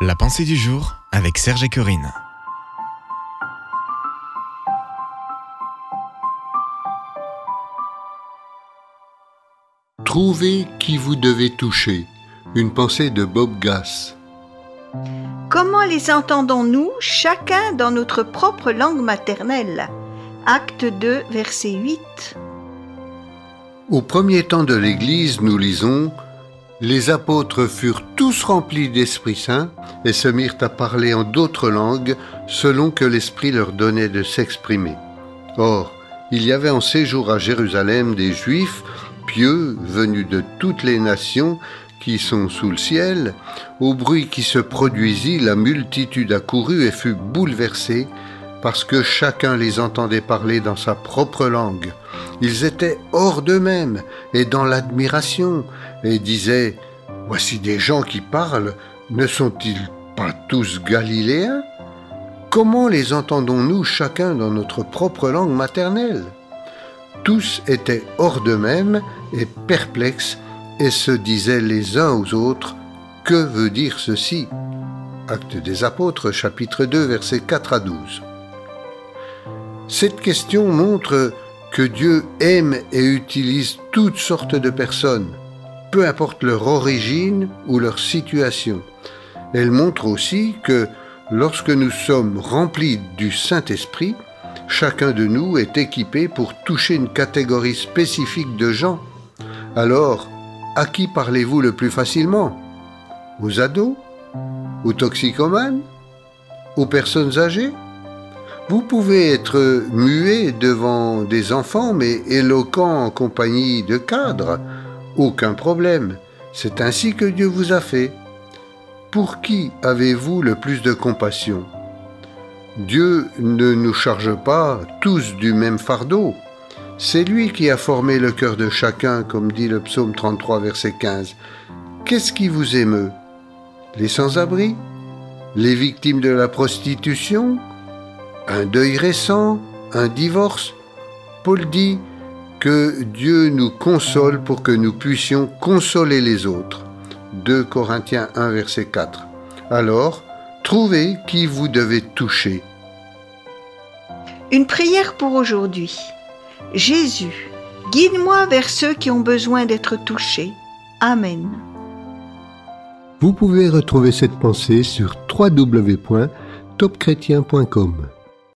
La pensée du jour avec Serge et Corinne. Trouvez qui vous devez toucher. Une pensée de Bob Gass. Comment les entendons-nous chacun dans notre propre langue maternelle? Acte 2, verset 8. Au premier temps de l'Église, nous lisons Les apôtres furent tous remplis d'Esprit Saint et se mirent à parler en d'autres langues selon que l'Esprit leur donnait de s'exprimer. Or, il y avait en séjour à Jérusalem des Juifs pieux venus de toutes les nations qui sont sous le ciel. Au bruit qui se produisit, la multitude accourut et fut bouleversée parce que chacun les entendait parler dans sa propre langue. Ils étaient hors d'eux-mêmes et dans l'admiration, et disaient, Voici des gens qui parlent, ne sont-ils pas tous galiléens? Comment les entendons-nous chacun dans notre propre langue maternelle? Tous étaient hors d'eux-mêmes et perplexes et se disaient les uns aux autres, Que veut dire ceci? Acte des apôtres chapitre 2 versets 4 à 12. Cette question montre que Dieu aime et utilise toutes sortes de personnes, peu importe leur origine ou leur situation. Elle montre aussi que lorsque nous sommes remplis du Saint-Esprit, chacun de nous est équipé pour toucher une catégorie spécifique de gens. Alors, à qui parlez-vous le plus facilement? Aux ados? Aux toxicomanes? Aux personnes âgées? Vous pouvez être muet devant des enfants, mais éloquent en compagnie de cadres. Aucun problème. C'est ainsi que Dieu vous a fait. Pour qui avez-vous le plus de compassion? Dieu ne nous charge pas tous du même fardeau. C'est lui qui a formé le cœur de chacun, comme dit le psaume 33, verset 15. Qu'est-ce qui vous émeut? Les sans-abri? Les victimes de la prostitution? Un deuil récent, un divorce. Paul dit que Dieu nous console pour que nous puissions consoler les autres. 2 Corinthiens 1 verset 4. Alors, trouvez qui vous devez toucher. Une prière pour aujourd'hui. Jésus, guide-moi vers ceux qui ont besoin d'être touchés. Amen. Vous pouvez retrouver cette pensée sur www.topchrétien.com.